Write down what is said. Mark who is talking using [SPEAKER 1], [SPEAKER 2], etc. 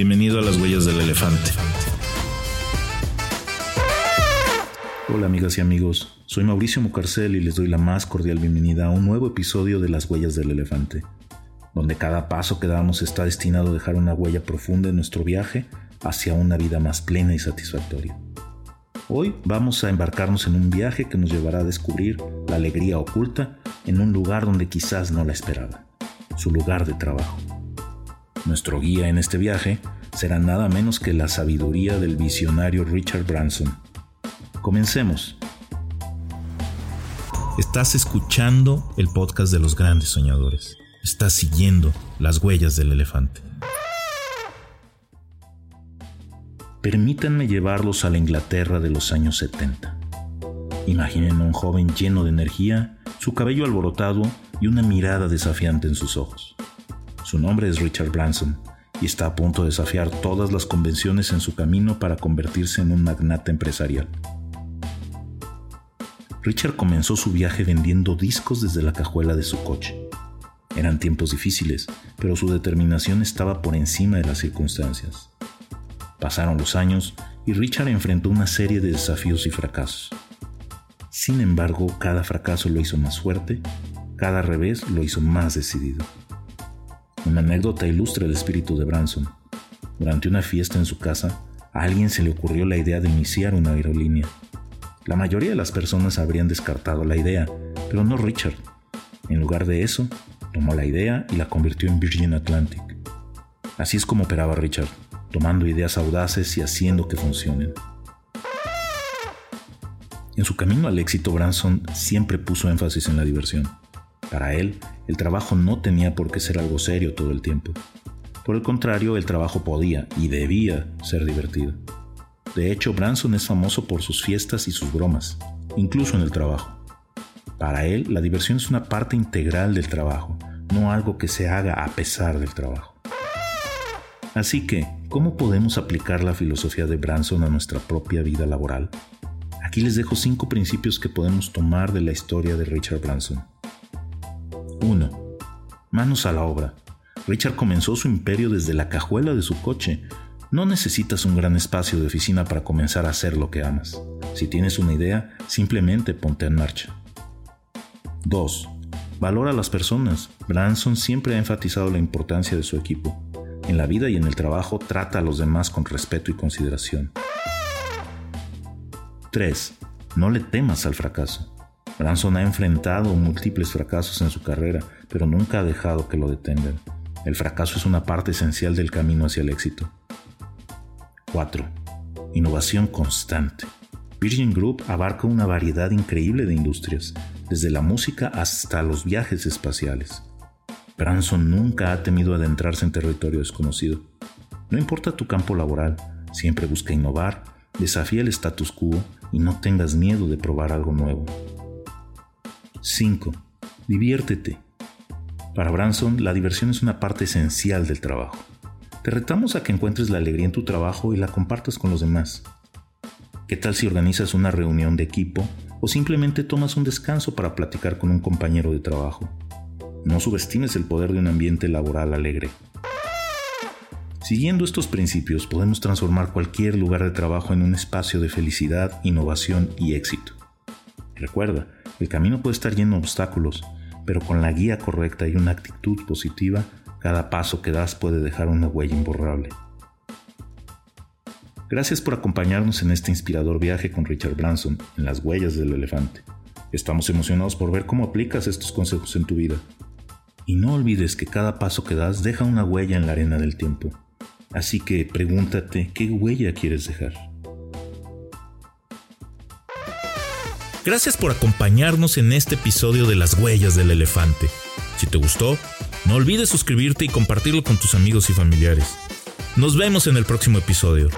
[SPEAKER 1] Bienvenido a las huellas del elefante. Hola amigas y amigos, soy Mauricio Mucarcel y les doy la más cordial bienvenida a un nuevo episodio de Las huellas del elefante, donde cada paso que damos está destinado a dejar una huella profunda en nuestro viaje hacia una vida más plena y satisfactoria. Hoy vamos a embarcarnos en un viaje que nos llevará a descubrir la alegría oculta en un lugar donde quizás no la esperaba, su lugar de trabajo. Nuestro guía en este viaje será nada menos que la sabiduría del visionario Richard Branson. Comencemos. Estás escuchando el podcast de los grandes soñadores. Estás siguiendo las huellas del elefante. Permítanme llevarlos a la Inglaterra de los años 70. Imaginen a un joven lleno de energía, su cabello alborotado y una mirada desafiante en sus ojos. Su nombre es Richard Branson y está a punto de desafiar todas las convenciones en su camino para convertirse en un magnate empresarial. Richard comenzó su viaje vendiendo discos desde la cajuela de su coche. Eran tiempos difíciles, pero su determinación estaba por encima de las circunstancias. Pasaron los años y Richard enfrentó una serie de desafíos y fracasos. Sin embargo, cada fracaso lo hizo más fuerte, cada revés lo hizo más decidido. Una anécdota ilustra el espíritu de Branson. Durante una fiesta en su casa, a alguien se le ocurrió la idea de iniciar una aerolínea. La mayoría de las personas habrían descartado la idea, pero no Richard. En lugar de eso, tomó la idea y la convirtió en Virgin Atlantic. Así es como operaba Richard, tomando ideas audaces y haciendo que funcionen. En su camino al éxito, Branson siempre puso énfasis en la diversión. Para él, el trabajo no tenía por qué ser algo serio todo el tiempo. Por el contrario, el trabajo podía y debía ser divertido. De hecho, Branson es famoso por sus fiestas y sus bromas, incluso en el trabajo. Para él, la diversión es una parte integral del trabajo, no algo que se haga a pesar del trabajo. Así que, ¿cómo podemos aplicar la filosofía de Branson a nuestra propia vida laboral? Aquí les dejo cinco principios que podemos tomar de la historia de Richard Branson. 1. Manos a la obra. Richard comenzó su imperio desde la cajuela de su coche. No necesitas un gran espacio de oficina para comenzar a hacer lo que amas. Si tienes una idea, simplemente ponte en marcha. 2. Valora a las personas. Branson siempre ha enfatizado la importancia de su equipo. En la vida y en el trabajo trata a los demás con respeto y consideración. 3. No le temas al fracaso. Branson ha enfrentado múltiples fracasos en su carrera, pero nunca ha dejado que lo detengan. El fracaso es una parte esencial del camino hacia el éxito. 4. Innovación constante. Virgin Group abarca una variedad increíble de industrias, desde la música hasta los viajes espaciales. Branson nunca ha temido adentrarse en territorio desconocido. No importa tu campo laboral, siempre busca innovar, desafía el status quo y no tengas miedo de probar algo nuevo. 5. Diviértete. Para Branson, la diversión es una parte esencial del trabajo. Te retamos a que encuentres la alegría en tu trabajo y la compartas con los demás. ¿Qué tal si organizas una reunión de equipo o simplemente tomas un descanso para platicar con un compañero de trabajo? No subestimes el poder de un ambiente laboral alegre. Siguiendo estos principios podemos transformar cualquier lugar de trabajo en un espacio de felicidad, innovación y éxito. Recuerda, el camino puede estar lleno de obstáculos, pero con la guía correcta y una actitud positiva, cada paso que das puede dejar una huella imborrable. Gracias por acompañarnos en este inspirador viaje con Richard Branson en las huellas del elefante. Estamos emocionados por ver cómo aplicas estos consejos en tu vida. Y no olvides que cada paso que das deja una huella en la arena del tiempo. Así que pregúntate qué huella quieres dejar. Gracias por acompañarnos en este episodio de Las Huellas del Elefante. Si te gustó, no olvides suscribirte y compartirlo con tus amigos y familiares. Nos vemos en el próximo episodio.